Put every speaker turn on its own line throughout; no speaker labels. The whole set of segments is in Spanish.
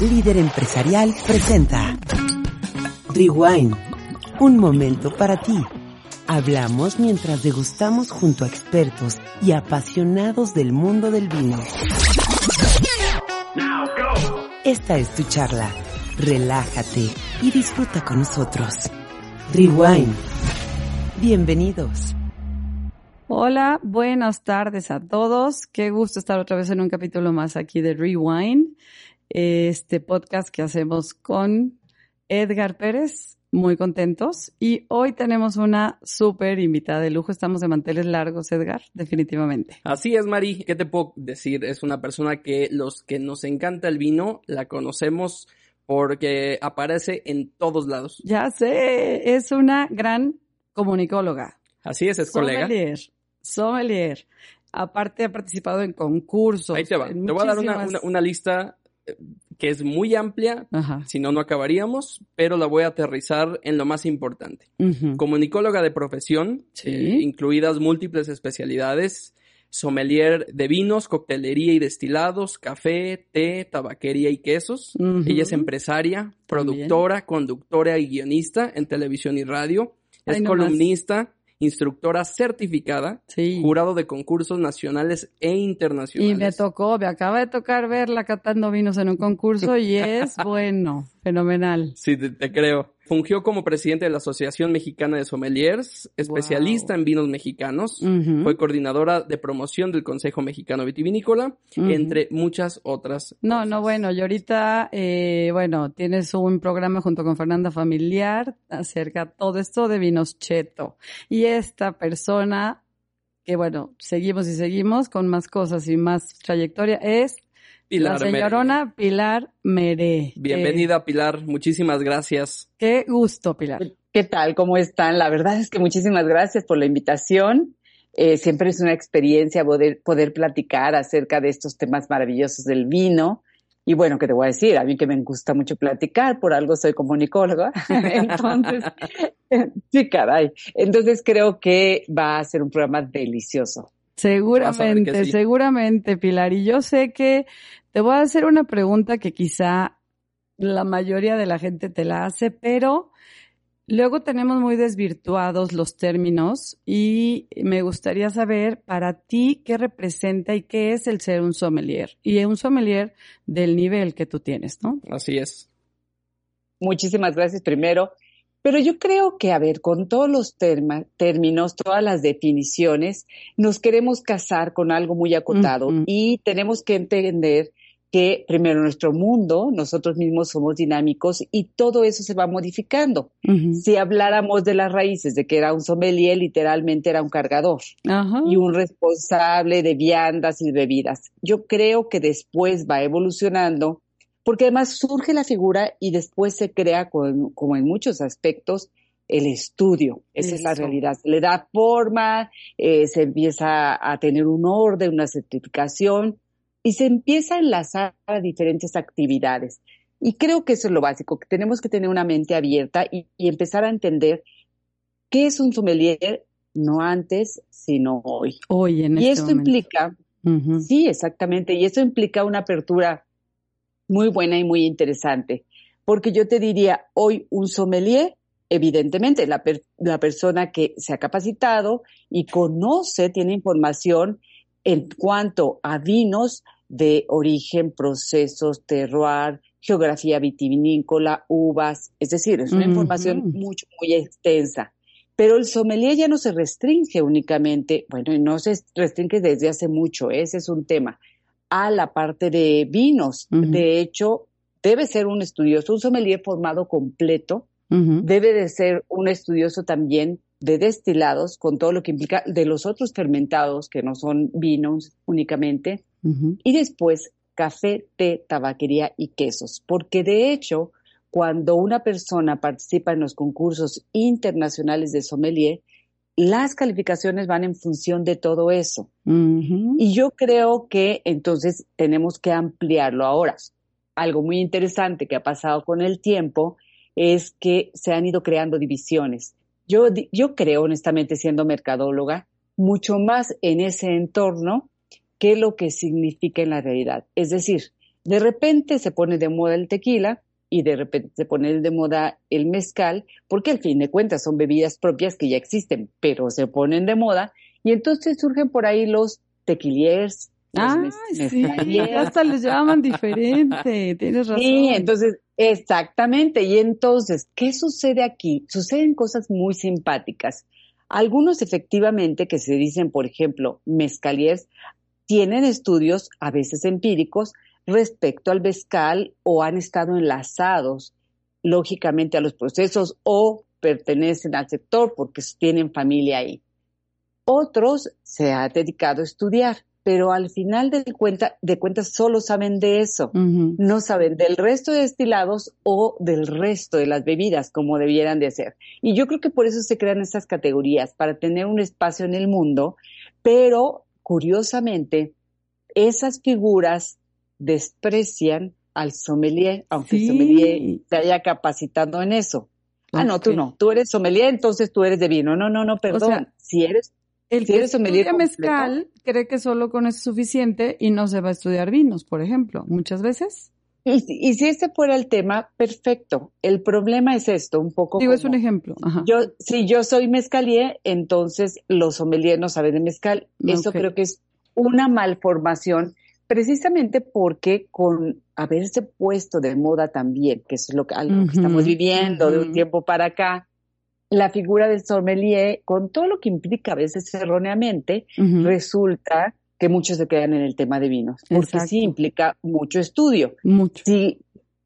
Líder Empresarial presenta Rewind, un momento para ti. Hablamos mientras degustamos junto a expertos y apasionados del mundo del vino. Esta es tu charla. Relájate y disfruta con nosotros. Rewind. Bienvenidos.
Hola, buenas tardes a todos. Qué gusto estar otra vez en un capítulo más aquí de Rewind, este podcast que hacemos con Edgar Pérez. Muy contentos. Y hoy tenemos una súper invitada de lujo. Estamos de manteles largos, Edgar, definitivamente.
Así es, Mari. ¿Qué te puedo decir? Es una persona que los que nos encanta el vino la conocemos porque aparece en todos lados.
Ya sé, es una gran comunicóloga.
Así es, es colega.
Sommelier, sommelier. Aparte ha participado en concursos.
Ahí te va. Te voy a dar una, una- una lista que es muy amplia, si no, no acabaríamos, pero la voy a aterrizar en lo más importante.
Ujú.
Comunicóloga de profesión,
Sí.
eh, incluidas múltiples especialidades, sommelier de vinos, coctelería y destilados, café, té, tabaquería y quesos. Ella es empresaria, productora, conductora y guionista en televisión y radio. Es
más.
Instructora certificada,
Sí.
jurado de concursos nacionales e internacionales.
Y me tocó, me acaba de tocar verla catando vinos en un concurso y es bueno, fenomenal.
Sí, te, te creo. Fungió como presidente de la Asociación Mexicana de Sommeliers, especialista
Wow.
en vinos mexicanos. Fue coordinadora de promoción del Consejo Mexicano Vitivinícola, entre muchas otras.
No,
cosas.
no, bueno, y ahorita, eh, bueno, tienes un programa junto con Fernanda Familiar acerca de todo esto de vinos cheto. Y esta persona, que bueno, seguimos y seguimos con más cosas y más trayectoria, es
Pilar
la
Mere.
señorona Pilar Meré.
Bienvenida, Pilar. Muchísimas gracias.
Qué, qué gusto, Pilar.
¿Qué tal? ¿Cómo están? La verdad es que muchísimas gracias por la invitación. Eh, siempre es una experiencia poder, poder platicar acerca de estos temas maravillosos del vino. Y bueno, ¿qué te voy a decir? A mí que me gusta mucho platicar, por algo soy comunicóloga. Entonces, sí, caray. Entonces creo que va a ser un programa delicioso.
Seguramente,
sí.
seguramente, Pilar. Y yo sé que te voy a hacer una pregunta que quizá la mayoría de la gente te la hace, pero luego tenemos muy desvirtuados los términos y me gustaría saber para ti qué representa y qué es el ser un sommelier y un sommelier del nivel que tú tienes, ¿no?
Así es.
Muchísimas gracias primero. Pero yo creo que, a ver, con todos los términos, todas las definiciones, nos queremos casar con algo muy acotado y tenemos que entender que primero nuestro mundo, nosotros mismos somos dinámicos y todo eso se va modificando. Si habláramos de las raíces, de que era un sommelier, literalmente era un cargador y un responsable de viandas y bebidas. Yo creo que después va evolucionando, porque además surge la figura y después se crea, con- como en muchos aspectos, el estudio. Esa es la realidad. Se le da forma, eh, se empieza a tener un orden, una certificación y se empieza a enlazar a diferentes actividades. Y creo que eso es lo básico, que tenemos que tener una mente abierta y, y empezar a entender qué es un sommelier, no antes, sino hoy.
Hoy en
Y
este
esto
momento.
implica, sí, exactamente, y esto implica una apertura muy buena y muy interesante, porque yo te diría, hoy un sommelier, evidentemente, la, per- la persona que se ha capacitado y conoce, tiene información en cuanto a vinos de origen, procesos, terroir, geografía vitivinícola, uvas, es decir, es una información mucho, muy extensa. Pero el sommelier ya no se restringe únicamente, bueno, y no se restringe desde hace mucho, ese es un tema, a la parte de vinos. De hecho, debe ser un estudioso, un sommelier formado completo, debe de ser un estudioso también de destilados, con todo lo que implica de los otros fermentados, que no son vinos únicamente, y después café, té, tabaquería y quesos, porque de hecho, cuando una persona participa en los concursos internacionales de sommelier, las calificaciones van en función de todo eso. Y yo creo que entonces tenemos que ampliarlo ahora. Algo muy interesante que ha pasado con el tiempo es que se han ido creando divisiones. Yo, yo creo, honestamente, siendo mercadóloga, mucho más en ese entorno que lo que significa en la realidad. Es decir, de repente se pone de moda el tequila y de repente se pone de moda el mezcal, porque al fin de cuentas son bebidas propias que ya existen, pero se ponen de moda y entonces surgen por ahí los tequiliers.
Ah, sí, hasta les llaman diferente, tienes razón.
Sí, entonces, exactamente. Y entonces, ¿qué sucede aquí? Suceden cosas muy simpáticas. Algunos efectivamente que se dicen, por ejemplo, mezcaliers, tienen estudios, a veces empíricos, respecto al mezcal o han estado enlazados lógicamente a los procesos o pertenecen al sector porque tienen familia ahí. Otros se han dedicado a estudiar, pero al final de, cuenta, de cuentas solo saben de eso, no saben del resto de destilados o del resto de las bebidas como debieran de ser. Y yo creo que por eso se crean estas categorías, para tener un espacio en el mundo, pero curiosamente, esas figuras desprecian al sommelier, aunque el sommelier se haya capacitado en eso. Ah, no, tú no. Tú eres sommelier, entonces tú eres de vino. No, no, no, perdón. si eres
el que estudia mezcal cree que solo con eso es suficiente y no se va a estudiar vinos, por ejemplo, muchas veces.
Y, y si este fuera el tema, perfecto. El problema es esto, un poco.
Digo, es un ejemplo.
Yo, si yo soy mezcalier, entonces los sommeliers no saben de mezcal. Eso creo que es una malformación precisamente porque con haberse puesto de moda también, que es lo que, algo que estamos viviendo de un tiempo para acá, la figura del sommelier, con todo lo que implica a veces erróneamente, resulta que muchos se quedan en el tema de vinos, porque sí implica mucho estudio.
Mucho.
Si,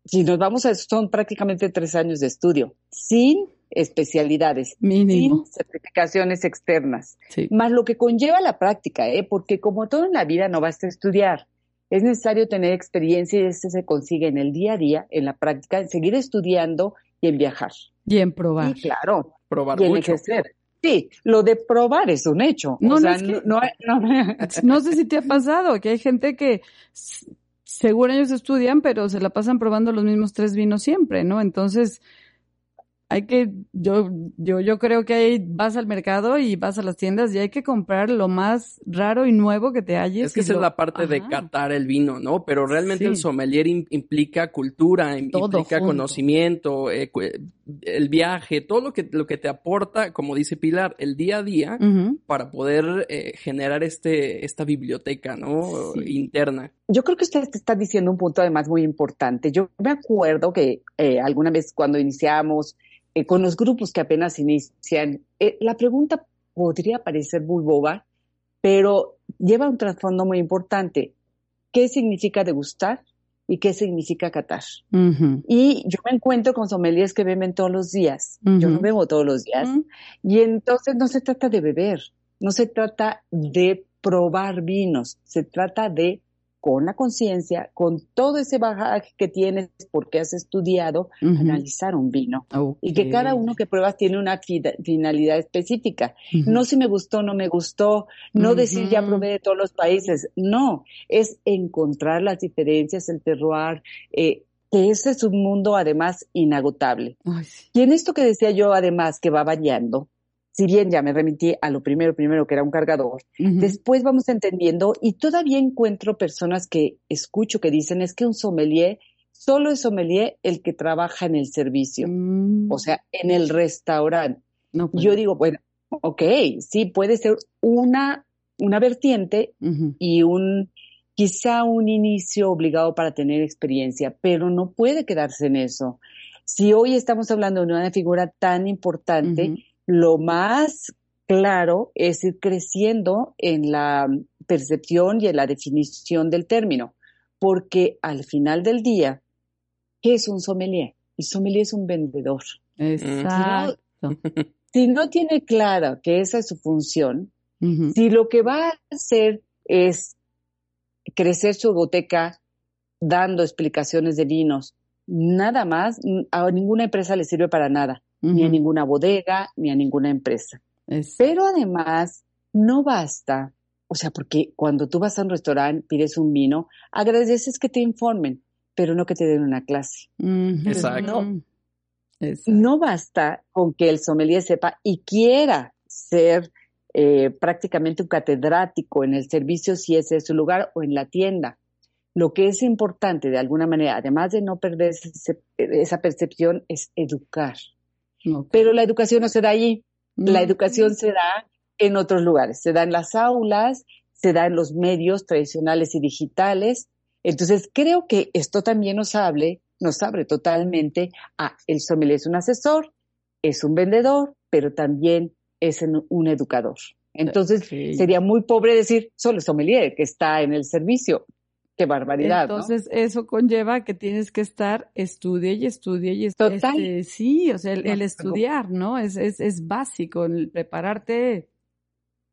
si nos vamos a, son prácticamente tres años de estudio, sin especialidades,
Mínimo.
sin certificaciones externas, más lo que conlleva la práctica, ¿eh? porque como todo en la vida no basta estudiar, es necesario tener experiencia y eso se consigue en el día a día, en la práctica, en seguir estudiando y en viajar.
Y en probar.
Sí, claro.
Probar
y en
mucho.
ejercer. Sí, lo de probar es un hecho.
No,
o
no, es que-
no, no, no-
No sé si te ha pasado que hay gente que s- según ellos estudian, pero se la pasan probando los mismos tres vinos siempre, ¿no? Entonces, hay que, yo, yo, yo creo que ahí vas al mercado y vas a las tiendas y hay que comprar lo más raro y nuevo que te halles.
Es que esa es la parte de catar el vino, ¿no? Pero realmente el sommelier im- implica cultura,
Todo
implica
junto.
conocimiento, eh, el viaje, todo lo que, lo que te aporta, como dice Pilar, el día a día para poder eh, generar este, esta biblioteca, ¿no?
Sí.
Interna.
Yo creo que usted está diciendo un punto además muy importante. Yo me acuerdo que eh, alguna vez cuando iniciamos eh, con los grupos que apenas inician, eh, la pregunta podría parecer muy boba, pero lleva un trasfondo muy importante. ¿Qué significa degustar y qué significa catar? Y yo me encuentro con sommeliers que beben todos los días. Yo no bebo todos los días. Y entonces no se trata de beber, no se trata de probar vinos, se trata de, con la conciencia, con todo ese bagaje que tienes porque has estudiado, analizar un vino. Y que cada uno que pruebas tiene una fi- finalidad específica. No si me gustó, no me gustó, no decir ya probé de todos los países. No, es encontrar las diferencias, el terroir, eh, que ese es un mundo además inagotable.
Ay, sí.
Y en esto que decía yo, además, que va variando, si bien ya me remití a lo primero, primero que era un cargador, después vamos entendiendo y todavía encuentro personas que escucho que dicen es que un sommelier, solo es sommelier el que trabaja en el servicio,
Mm.
o sea, en el restaurante.
No, pues
Yo digo, bueno, ok, sí, puede ser una, una vertiente y un, quizá un inicio obligado para tener experiencia, pero no puede quedarse en eso. Si hoy estamos hablando de una figura tan importante. Lo más claro es ir creciendo en la percepción y en la definición del término, porque al final del día, ¿qué es un sommelier? El sommelier es un vendedor.
Exacto.
Si no tiene clara que esa es su función, si lo que va a hacer es crecer su biblioteca dando explicaciones de vinos, nada más, a ninguna empresa le sirve para nada, ni a ninguna bodega, ni a ninguna empresa. Pero además, no basta, o sea, porque cuando tú vas a un restaurante, pides un vino, agradeces que te informen, pero no que te den una clase.
Exacto.
No, basta con que el sommelier sepa y quiera ser eh, prácticamente un catedrático en el servicio si ese es su lugar o en la tienda. Lo que es importante de alguna manera, además de no perder esa percepción, es educar. Pero la educación no se da allí. La educación se da en otros lugares. Se da en las aulas, se da en los medios tradicionales y digitales. Entonces, creo que esto también nos hable, nos abre totalmente a el sommelier es un asesor, es un vendedor, pero también es un educador. Entonces, sería muy pobre decir solo el sommelier que está en el servicio. Qué barbaridad.
Entonces, eso conlleva que tienes que estar estudie y estudie y
estudie. Total.
Este, sí, o sea, el, estudiar, ¿no? Es, es, es básico, el prepararte.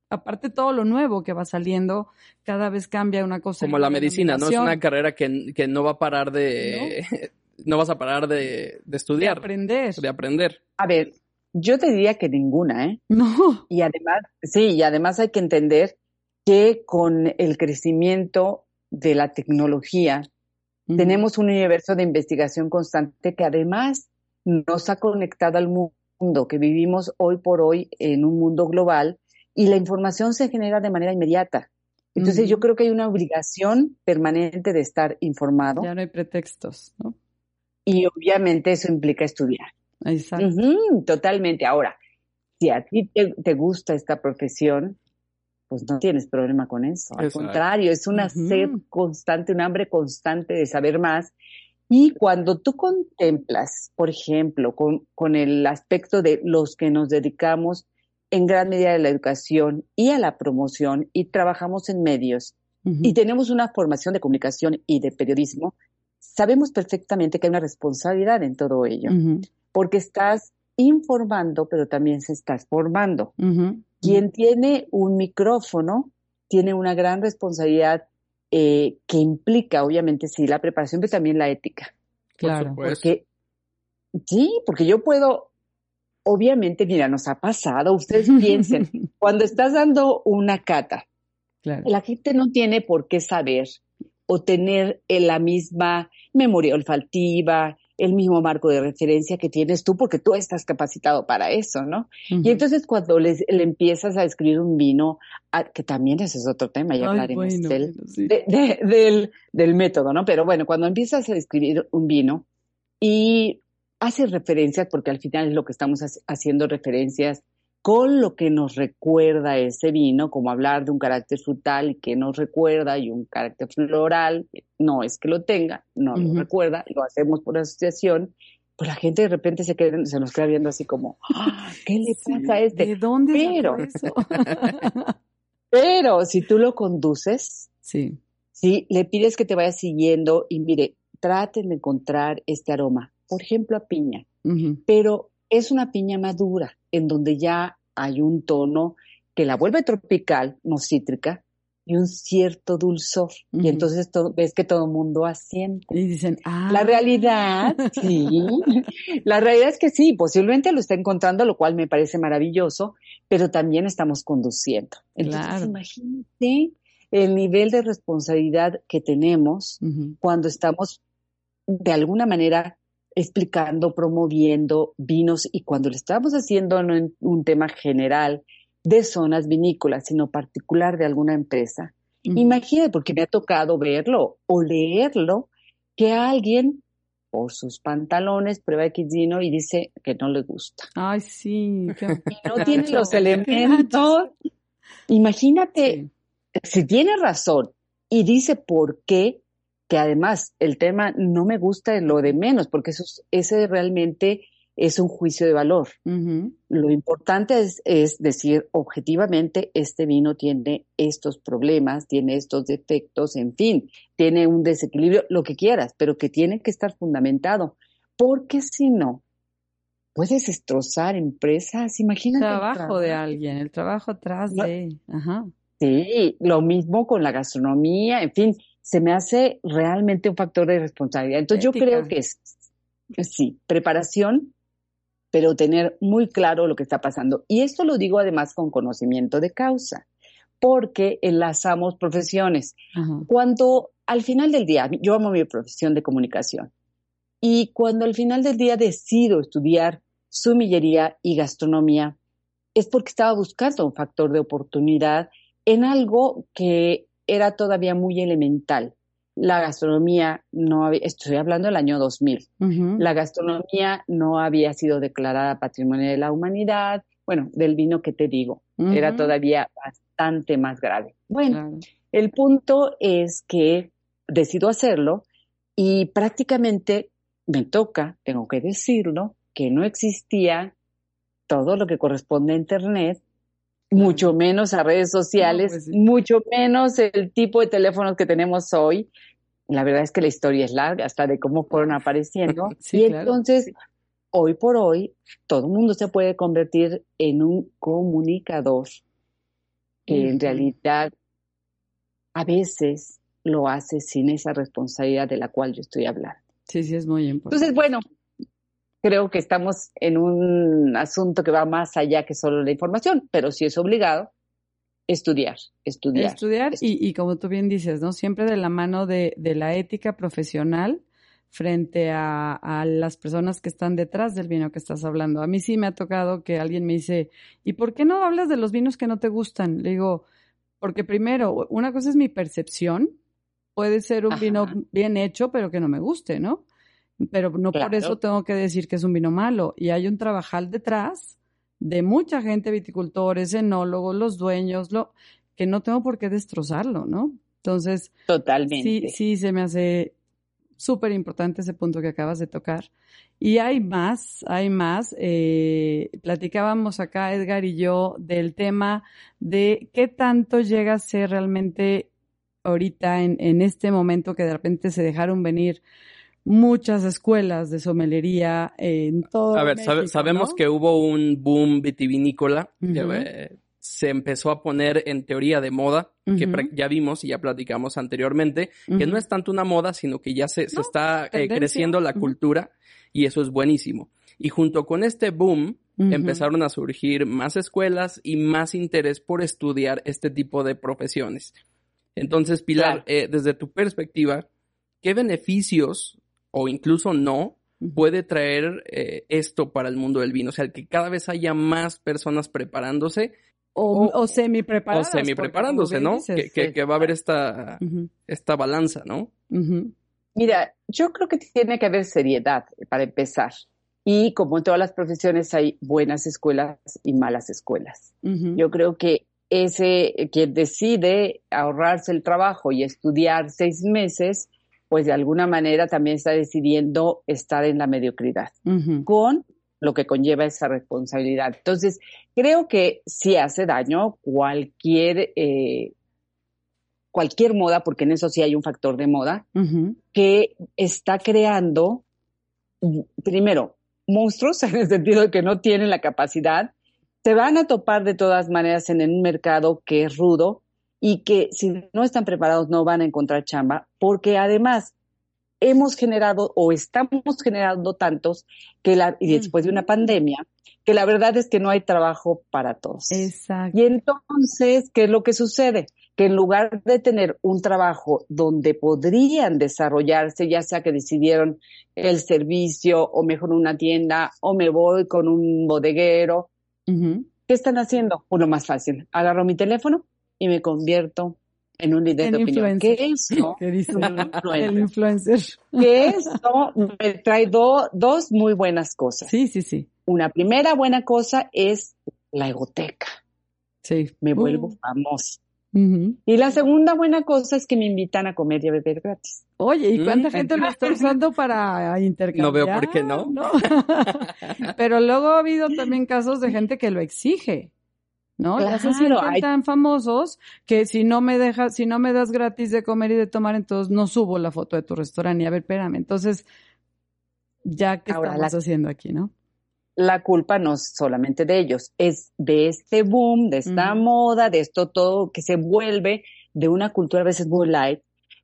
Aparte todo lo nuevo que va saliendo, cada vez cambia una cosa.
Como la medicina, ¿no? Es una carrera que, que no va a parar de... ¿No? vas a parar de, de estudiar.
De aprender.
De aprender.
A ver, yo te diría que ninguna, ¿eh?
No.
Y además, sí, y además hay que entender que con el crecimiento de la tecnología, tenemos un universo de investigación constante que además nos ha conectado al mundo, que vivimos hoy por hoy en un mundo global y la información se genera de manera inmediata. Entonces yo creo que hay una obligación permanente de estar informado.
Ya no hay pretextos, ¿no?
Y obviamente eso implica estudiar.
Exacto.
totalmente. Ahora, si a ti te, gusta esta profesión, pues no tienes problema con eso. Al contrario, es una sed constante, un hambre constante de saber más. Y cuando tú contemplas, por ejemplo, con, el aspecto de los que nos dedicamos en gran medida a la educación y a la promoción y trabajamos en medios y tenemos una formación de comunicación y de periodismo, sabemos perfectamente que hay una responsabilidad en todo ello porque estás informando, pero también se estás formando. Quien tiene un micrófono tiene una gran responsabilidad eh, que implica, obviamente, sí, la preparación, pero también la ética.
Claro.
Porque, sí, porque yo puedo, obviamente, mira, nos ha pasado, ustedes piensen, cuando estás dando una cata, la gente no tiene por qué saber o tener la misma memoria olfativa, el mismo marco de referencia que tienes tú porque tú estás capacitado para eso, ¿no? Y entonces cuando le empiezas a escribir un vino, ah, que también ese es otro tema, ya hablaremos del, del método, ¿no? Pero bueno, cuando empiezas a escribir un vino y haces referencias, porque al final es lo que estamos haciendo referencias con lo que nos recuerda ese vino, como hablar de un carácter frutal y que nos recuerda y un carácter floral, no es que lo tenga, no lo recuerda, lo hacemos por asociación, pues la gente de repente se, queda, se nos queda viendo así como, ah, ¿qué le pasa a este?
¿De dónde pero, eso?
pero si tú lo conduces,
sí.
si le pides que te vaya siguiendo y mire, traten de encontrar este aroma, por ejemplo a piña, pero es una piña madura, en donde ya hay un tono que la vuelve tropical, no cítrica, y un cierto dulzor. Y entonces ves que todo el mundo asiente.
Y dicen, ah.
La realidad, sí. la realidad es que sí, posiblemente lo está encontrando, lo cual me parece maravilloso, pero también estamos conduciendo. Entonces, imagínate el nivel de responsabilidad que tenemos cuando estamos de alguna manera explicando, promoviendo vinos y cuando lo estamos haciendo no en un tema general de zonas vinícolas, sino particular de alguna empresa, imagínate, porque me ha tocado verlo o leerlo, que alguien por sus pantalones prueba X vino y dice que no le gusta.
Ay, sí.
y no tiene los elementos. Imagínate, si tiene razón y dice por qué, que además el tema no me gusta en lo de menos, porque eso, ese realmente es un juicio de valor. Lo importante es, es, decir objetivamente, este vino tiene estos problemas, tiene estos defectos, en fin, tiene un desequilibrio, lo que quieras, pero que tiene que estar fundamentado, porque si no, puedes destrozar empresas, imagínate.
El trabajo de alguien, el trabajo atrás de... Ajá.
Sí, lo mismo con la gastronomía, en fin, se me hace realmente un factor de responsabilidad. Entonces yo creo que es, sí, preparación, pero tener muy claro lo que está pasando. Y esto lo digo además con conocimiento de causa, porque enlazamos profesiones. Cuando al final del día, yo amo mi profesión de comunicación, y cuando al final del día decido estudiar sumillería y gastronomía, es porque estaba buscando un factor de oportunidad en algo que era todavía muy elemental. La gastronomía no había, estoy hablando del año 2000, la gastronomía no había sido declarada Patrimonio de la Humanidad, bueno, del vino que te digo, era todavía bastante más grave. Bueno, el punto es que decido hacerlo y prácticamente me toca, tengo que decirlo, que no existía todo lo que corresponde a Internet mucho menos a redes sociales, pues mucho menos el tipo de teléfonos que tenemos hoy. La verdad es que la historia es larga, hasta de cómo fueron apareciendo. y entonces, hoy por hoy, todo el mundo se puede convertir en un comunicador que en realidad a veces lo hace sin esa responsabilidad de la cual yo estoy hablando.
Sí, sí, es muy importante.
Entonces, bueno, creo que estamos en un asunto que va más allá que solo la información, pero sí es obligado estudiar, estudiar.
Estudiar, Y, como tú bien dices, ¿no? Siempre de la mano de, la ética profesional frente a, las personas que están detrás del vino que estás hablando. A mí sí me ha tocado que alguien me dice, ¿y por qué no hablas de los vinos que no te gustan? Le digo, porque primero, una cosa es mi percepción, puede ser un vino bien hecho, pero que no me guste, ¿no? Pero no por eso tengo que decir que es un vino malo. Y hay un trabajal detrás de mucha gente, viticultores, enólogos, los dueños, lo, que no tengo por qué destrozarlo, ¿no? Entonces,
Totalmente.
sí, sí, se me hace súper importante ese punto que acabas de tocar. Y hay más, hay más. Eh, platicábamos acá, Edgar y yo, del tema de qué tanto llega a ser realmente ahorita en, en este momento que de repente se dejaron venir muchas escuelas de somelería en todo.
A ver, sabemos que hubo un boom vitivinícola eh, se empezó a poner en teoría de moda, que ya vimos y ya platicamos anteriormente, que no es tanto una moda, sino que ya se, está eh, creciendo la cultura y eso es buenísimo. Y junto con este boom, empezaron a surgir más escuelas y más interés por estudiar este tipo de profesiones. Entonces, Pilar, eh, desde tu perspectiva, ¿qué beneficios o incluso no, puede traer eh, esto para el mundo del vino. O sea, que cada vez haya más personas preparándose.
O, semi preparadas.
O semi preparándose, ¿no? que, va a haber esta, esta balanza, ¿no?
Mira, yo creo que tiene que haber seriedad para empezar. Y como en todas las profesiones hay buenas escuelas y malas escuelas. Yo creo que ese quien decide ahorrarse el trabajo y estudiar seis meses, pues de alguna manera también está decidiendo estar en la mediocridad, con lo que conlleva esa responsabilidad. Entonces, creo que sí hace daño cualquier, eh, cualquier moda, porque en eso sí hay un factor de moda, que está creando, primero, monstruos, en el sentido de que no tienen la capacidad, se van a topar de todas maneras en un mercado que es rudo, y que si no están preparados no van a encontrar chamba, porque además hemos generado o estamos generando tantos que la, y después de una pandemia, que la verdad es que no hay trabajo para todos.
Exacto.
Y entonces, ¿qué es lo que sucede? Que en lugar de tener un trabajo donde podrían desarrollarse, ya sea que decidieron el servicio o mejor una tienda o me voy con un bodeguero, ¿qué están haciendo? Uno más fácil. Agarro mi teléfono, y me convierto en un líder de opinión. ¿Qué es eso?
¿Qué dice el influencer?
Que eso me trae dos muy buenas cosas.
Sí, sí, sí.
Una primera buena cosa es la egoteca.
Sí.
Me vuelvo uh. famosa. Y la segunda buena cosa es que me invitan a comer y a beber gratis.
Oye, ¿y cuánta mm, gente lo está usando para intercambiar?
No veo por qué no.
¿no? Pero luego ha habido también casos de gente que lo exige. ¿No? Claro, ya tan famosos que si no me dejas, si no me das gratis de comer y de tomar, entonces no subo la foto de tu restaurante. Y a ver, espérame. Entonces, ya que estamos haciendo aquí, ¿no?
La culpa no es solamente de ellos, es de este boom, de esta moda, de esto todo que se vuelve de una cultura a veces muy light,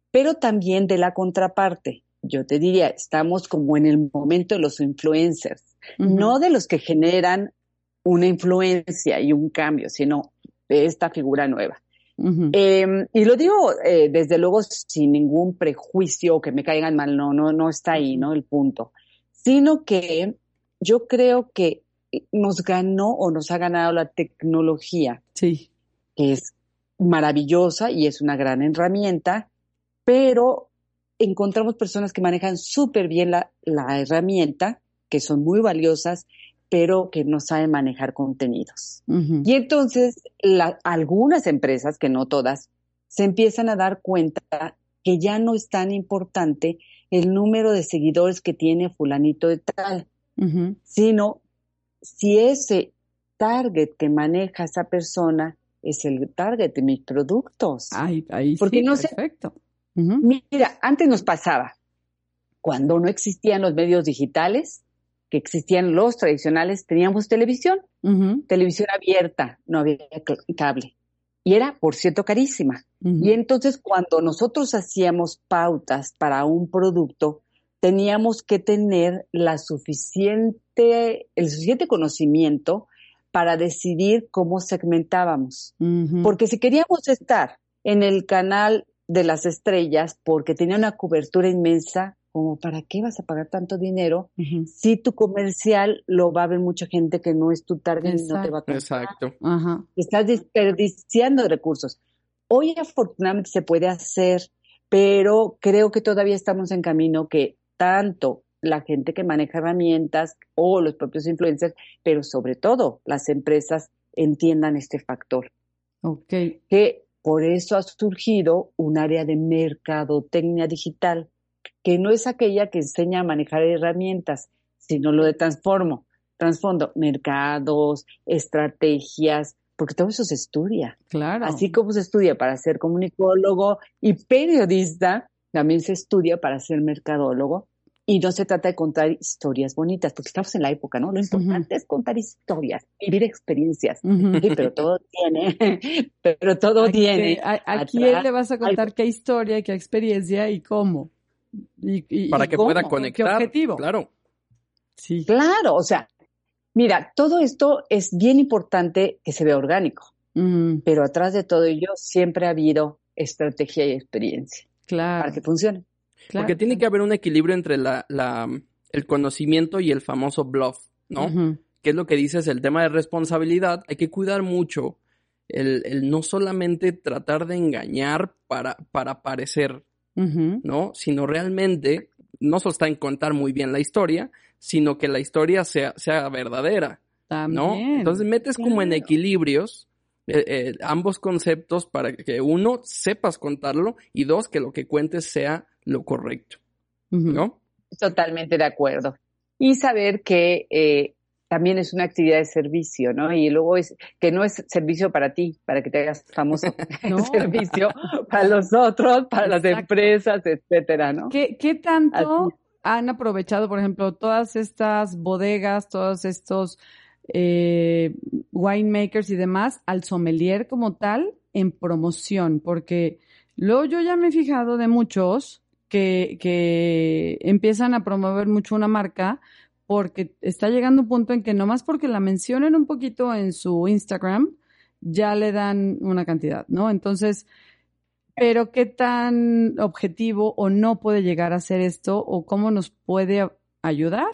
pero también de la contraparte. Yo te diría, estamos como en el momento de los influencers, no de los que generan una influencia y un cambio, sino de esta figura nueva. Em, y lo digo eh, desde luego sin ningún prejuicio que me caigan mal, no, no, no está ahí, ¿no? El punto. Sino que yo creo que nos ganó o nos ha ganado la tecnología.
Sí.
Que es maravillosa y es una gran herramienta, pero encontramos personas que manejan súper bien la, la herramienta, que son muy valiosas, pero que no saben manejar contenidos. Y entonces algunas empresas, que no todas, se empiezan a dar cuenta que ya no es tan importante el número de seguidores que tiene fulanito de tal, sino si ese target que maneja esa persona es el target de mis productos.
Ahí, ahí Porque no perfecto.
Mira, antes nos pasaba, cuando no existían los medios digitales, que existían los tradicionales, teníamos televisión, televisión abierta, no había cable. Y era, por cierto, carísima. Y entonces cuando nosotros hacíamos pautas para un producto, teníamos que tener la suficiente, el suficiente conocimiento para decidir cómo segmentábamos. Porque si queríamos estar en el canal de las estrellas, porque tenía una cobertura inmensa, como para qué vas a pagar tanto dinero si tu comercial lo va a ver mucha gente que no es tu target y no te va a comprar.
Exacto.
Estás desperdiciando recursos. Hoy afortunadamente se puede hacer, pero creo que todavía estamos en camino que tanto la gente que maneja herramientas o los propios influencers, pero sobre todo las empresas entiendan este factor.
Ok.
Que por eso ha surgido un área de mercadotecnia digital que no es aquella que enseña a manejar herramientas, sino lo de transformo, transfondo, mercados, estrategias, porque todo eso se estudia.
Claro.
Así como se estudia para ser comunicólogo y periodista, también se estudia para ser mercadólogo. Y no se trata de contar historias bonitas, porque estamos en la época, ¿no? Lo importante es contar historias, vivir experiencias. pero todo tiene, pero todo tiene.
¿A, quién le vas a contar qué historia, qué experiencia y cómo?
Para que pueda conectar. objetivo? Claro.
Sí. Claro, o sea, mira, todo esto es bien importante que se vea orgánico, pero atrás de todo ello siempre ha habido estrategia y experiencia.
Claro.
Para que funcione.
Porque tiene que haber un equilibrio entre la, el conocimiento y el famoso bluff, ¿no? ¿Qué es lo que dices? El tema de responsabilidad. Hay que cuidar mucho el, el no solamente tratar de engañar para, para parecer, ¿no? Sino realmente, no solo está en contar muy bien la historia, sino que la historia sea, sea verdadera, ¿no? Entonces metes como en equilibrios eh, eh, ambos conceptos para que uno sepas contarlo y dos, que lo que cuentes sea lo correcto, ¿no?
Totalmente de acuerdo. Y saber que eh, también es una actividad de servicio, ¿no? Y luego es que no es servicio para ti, para que te hagas famoso, es servicio para los otros, para las empresas, etcétera, ¿no?
¿Qué, qué tanto han aprovechado, por ejemplo, todas estas bodegas, todos estos eh, winemakers y demás al sommelier como tal en promoción? Porque luego yo ya me he fijado de muchos que, que empiezan a promover mucho una marca, porque está llegando un punto en que nomás porque la mencionen un poquito en su Instagram, ya le dan una cantidad, ¿no? Entonces, pero qué tan objetivo o no puede llegar a ser esto o cómo nos puede ayudar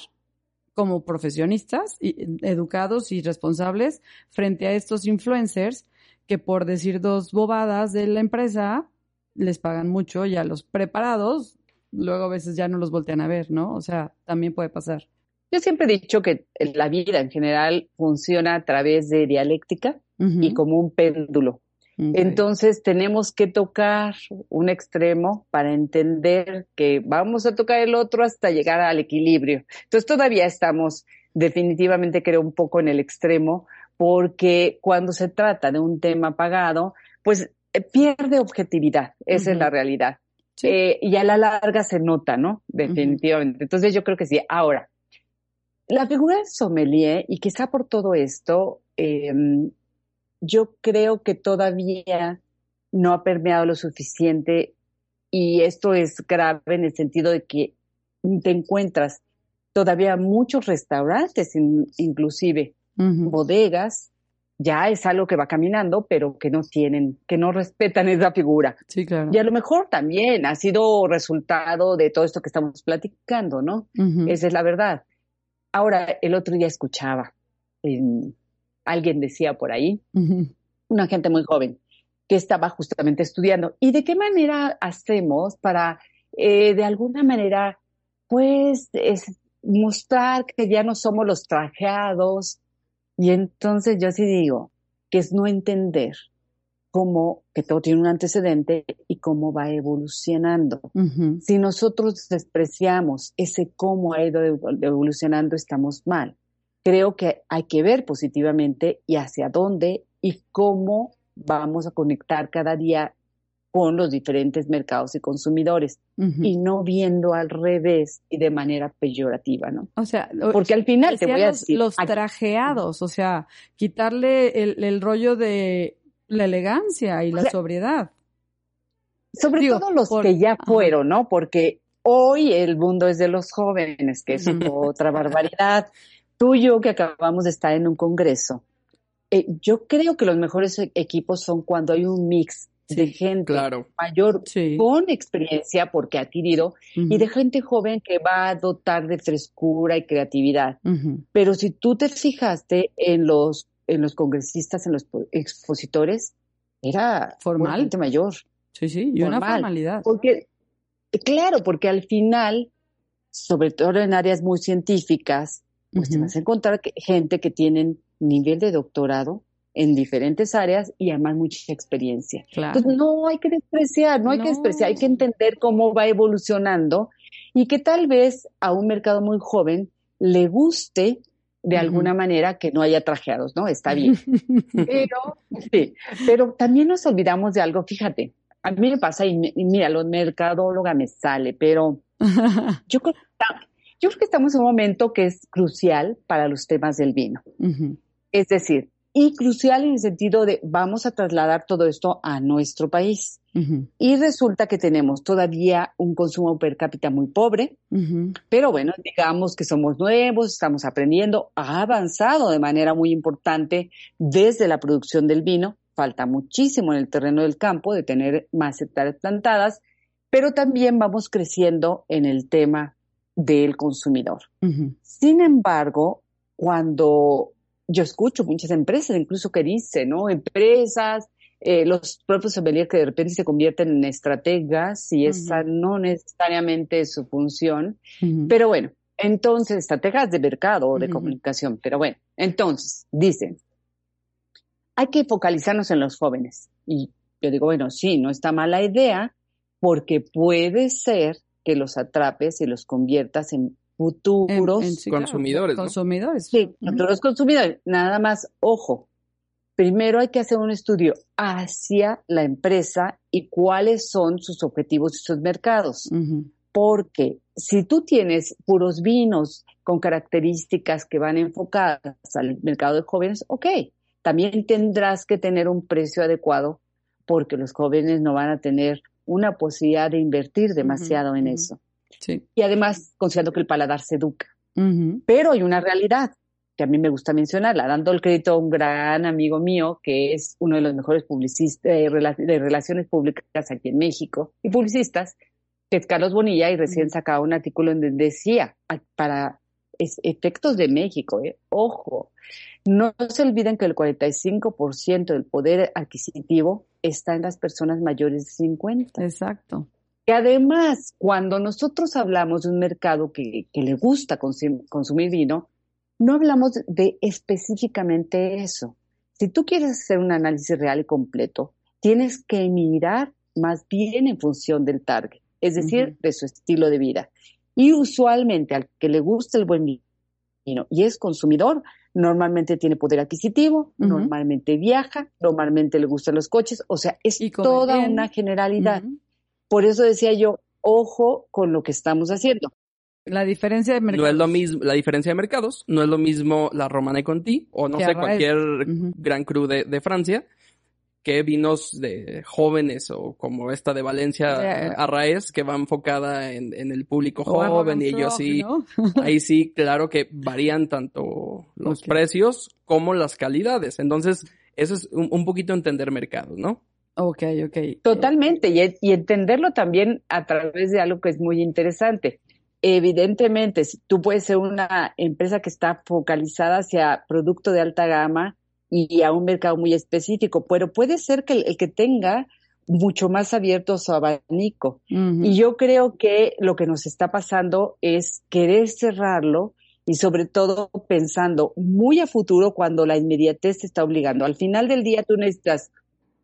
como profesionistas educados y responsables frente a estos influencers que por decir dos bobadas de la empresa les pagan mucho y a los preparados luego a veces ya no los voltean a ver, ¿no? O sea, también puede pasar.
Yo siempre he dicho que la vida en general funciona a través de dialéctica y como un péndulo. Entonces tenemos que tocar un extremo para entender que vamos a tocar el otro hasta llegar al equilibrio. Entonces todavía estamos definitivamente creo un poco en el extremo porque cuando se trata de un tema pagado, pues eh, pierde objetividad, esa es la realidad. Eh, y a la larga se nota, ¿no? Definitivamente. Entonces yo creo que sí. Ahora, la figura de sommelier, y quizá por todo esto, em, yo creo que todavía no ha permeado lo suficiente y esto es grave en el sentido de que te encuentras todavía muchos restaurantes, inclusive bodegas, ya es algo que va caminando, pero que no tienen, que no respetan esa figura.
Sí, claro.
Y a lo mejor también ha sido resultado de todo esto que estamos platicando, ¿no? Esa es la verdad. Ahora, el otro día escuchaba, alguien decía por ahí, una gente muy joven, que estaba justamente estudiando. ¿Y de qué manera hacemos para, eh, de alguna manera, pues, mostrar que ya no somos los trajeados, y entonces yo sí digo que es no entender cómo, que todo tiene un antecedente y cómo va evolucionando. Si nosotros despreciamos ese cómo ha ido evolucionando, estamos mal. Creo que hay que ver positivamente y hacia dónde y cómo vamos a conectar cada día con los diferentes mercados y consumidores y no viendo al revés y de manera peyorativa, ¿no?
O sea,
porque al final te voy a decir
los trajeados, o sea, quitarle el, rollo de la elegancia y la sobriedad.
Sobre todo los que ya fueron, ¿no? Porque hoy el mundo es de los jóvenes, que es otra barbaridad. Tú y yo que acabamos de estar en un congreso, eh, yo creo que los mejores e-, equipos son cuando hay un mix de gente mayor con experiencia porque ha adquirido y de gente joven que va a dotar de frescura y creatividad. Pero si tú te fijaste en los, en los congresistas, en los expositores, era
formal.
mayor.
Sí, sí, y una formalidad.
Porque, claro, porque al final, sobre todo en áreas muy científicas, pues te vas a encontrar gente que tienen nivel de doctorado en diferentes áreas y además mucha experiencia. Entonces no hay que despreciar, no hay que despreciar, hay que entender cómo va evolucionando y que tal vez a un mercado muy joven le guste de alguna manera que no haya trajeados, ¿no? Está bien. pero, sí, pero también nos olvidamos de algo, fíjate, a mí me pasa y, mira, lo mercadóloga me sale, pero yo creo, yo creo que estamos en un momento que es crucial para los temas del vino. Es decir, y crucial en el sentido de vamos a trasladar todo esto a nuestro país. Y resulta que tenemos todavía un consumo per cápita muy pobre, pero bueno, digamos que somos nuevos, estamos aprendiendo, ha avanzado de manera muy importante desde la producción del vino, falta muchísimo en el terreno del campo de tener más hectáreas plantadas, pero también vamos creciendo en el tema del consumidor. Sin embargo, cuando yo escucho muchas empresas incluso que dicen, ¿no? Empresas, eh, los propios sommeliers que de repente se convierten en estrategas y esa no necesariamente es su función. Pero bueno, entonces, estrategas de mercado o de comunicación. Pero bueno, entonces, dicen, hay que focalizarnos en los jóvenes. Y yo digo, bueno, sí, no está mala idea porque puede ser que los atrapes y los conviertas en futuros
consumidores.
Consumidores.
Sí, futuros consumidores. Nada más, ojo, primero hay que hacer un estudio hacia la empresa y cuáles son sus objetivos y sus mercados. Porque si tú tienes puros vinos con características que van enfocadas al mercado de jóvenes, ok, también tendrás que tener un precio adecuado porque los jóvenes no van a tener una posibilidad de invertir demasiado en eso. Y además, considerando que el paladar se educa. Pero hay una realidad que a mí me gusta mencionarla, dando el crédito a un gran amigo mío que es uno de los mejores publicistas de, relaciones públicas aquí en México y publicistas, que es Carlos Bonilla, y recién sacaba un artículo donde decía, para efectos de México, eh, ojo, no se olviden que el 45% del poder adquisitivo está en las personas mayores de 50.
Exacto.
Y además, cuando nosotros hablamos de un mercado que, le gusta consumir vino, no hablamos de específicamente eso. Si tú quieres hacer un análisis real y completo, tienes que mirar más bien en función del target, es decir, de su estilo de vida. Y usualmente al que le gusta el buen vino y es consumidor, normalmente tiene poder adquisitivo, normalmente viaja, normalmente le gustan los coches, o sea, es toda una generalidad. Por eso decía yo, ojo con lo que estamos haciendo.
La diferencia de mercados.
No es lo mismo, la diferencia de mercados, no es lo mismo la Romane Conti o no sé, cualquier gran cru de, Francia, que vinos de jóvenes o como esta de Valencia Arraez que va enfocada en, el público joven y ellos sí, ahí sí, claro que varían tanto los precios como las calidades. Entonces, eso es un, poquito entender mercado, ¿no?
Ok, ok.
Totalmente, y, y entenderlo también a través de algo que es muy interesante evidentemente, tú puedes ser una empresa que está focalizada hacia producto de alta gama y a un mercado muy específico, pero puede ser que el, que tenga mucho más abierto su abanico. Y yo creo que lo que nos está pasando es querer cerrarlo y sobre todo pensando muy a futuro cuando la inmediatez te está obligando. Al final del día tú necesitas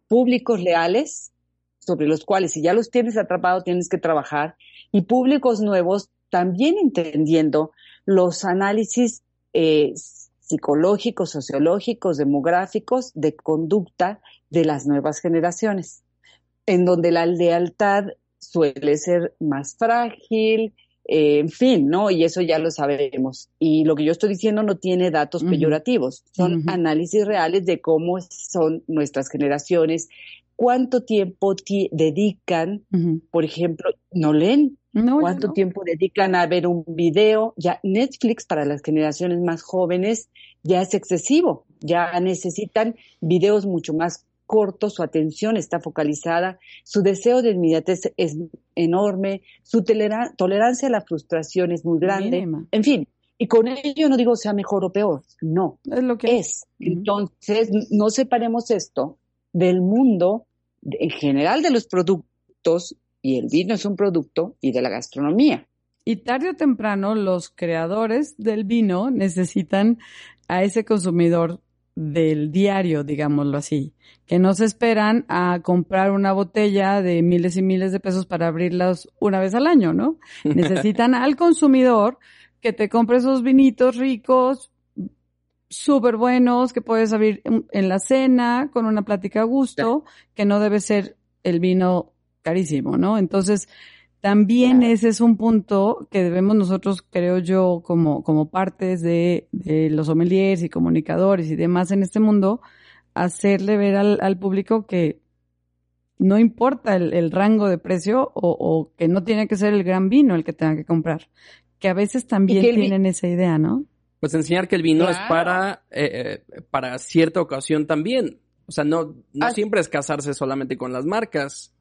públicos leales sobre los cuales si ya los tienes atrapados tienes que trabajar y públicos nuevos también entendiendo los análisis eh, psicológicos, sociológicos, demográficos de conducta de las nuevas generaciones, en donde la lealtad suele ser más frágil, eh, en fin, ¿no? Y eso ya lo sabemos. Y lo que yo estoy diciendo no tiene datos peyorativos, son análisis reales de cómo son nuestras generaciones, cuánto tiempo dedican, por ejemplo, no leen, cuánto tiempo dedican a ver un video. Ya Netflix para las generaciones más jóvenes ya es excesivo, ya necesitan videos mucho más cortos, su atención está focalizada, su deseo de inmediatez es enorme, su tolerancia a la frustración es muy grande, en fin. Y con ello no digo sea mejor o peor, no, es lo que es. Entonces, no separemos esto del mundo en general de los productos, y el vino es un producto, y de la gastronomía.
Y tarde o temprano los creadores del vino necesitan a ese consumidor del diario, digámoslo así, que no se esperan a comprar una botella de miles y miles de pesos para abrirlas una vez al año, ¿no? Necesitan al consumidor que te compre esos vinitos ricos, súper buenos que puedes abrir en la cena con una plática a gusto, que no debe ser el vino carísimo, ¿no? Entonces, también ese es un punto que debemos nosotros, creo yo, como, como partes de, los sommeliers y comunicadores y demás en este mundo, hacerle ver al, público que no importa el, rango de precio o, que no tiene que ser el gran vino el que tenga que comprar, que a veces también tienen esa idea, ¿no?
pues enseñar que el vino es para, eh, eh, para cierta ocasión también. O sea, no, no siempre es casarse solamente con las marcas.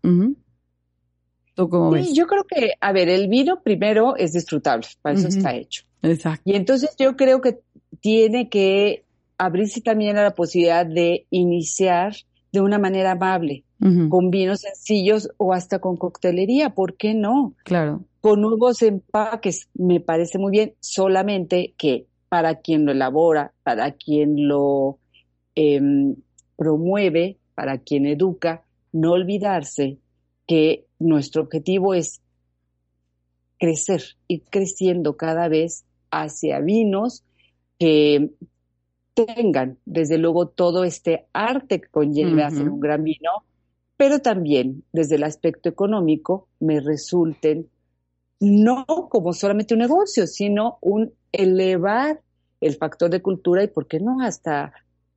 ¿Tú cómo ves?
yo creo que, a ver, el vino primero es disfrutable, para eso está hecho. Exacto. Y entonces yo creo que tiene que abrirse también a la posibilidad de iniciar de una manera amable, con vinos sencillos o hasta con coctelería, ¿por qué no?
Claro.
Con nuevos empaques, me parece muy bien, solamente que para quien lo elabora, para quien lo em, promueve, para quien educa, no olvidarse que nuestro objetivo es crecer, ir creciendo cada vez hacia vinos que tengan, desde luego, todo este arte que conlleva hacer un gran vino, pero también desde el aspecto económico me resulten no como solamente un negocio, sino un elevar el factor de cultura y, ¿por qué no?, hasta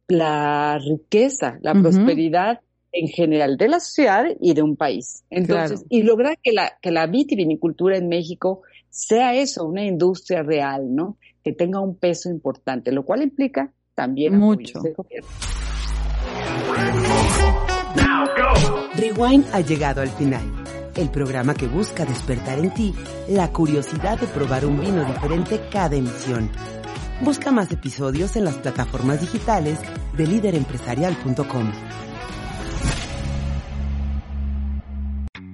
la riqueza, la prosperidad en general de la sociedad y de un país. Entonces, y lograr que la, que la vitivinicultura en México sea eso, una industria real, ¿no? Que tenga un peso importante, lo cual implica también
mucho.
Rewind ha llegado al final el programa que busca despertar en ti la curiosidad de probar un vino diferente cada emisión. Busca más episodios en las plataformas digitales de líderempresarial.com.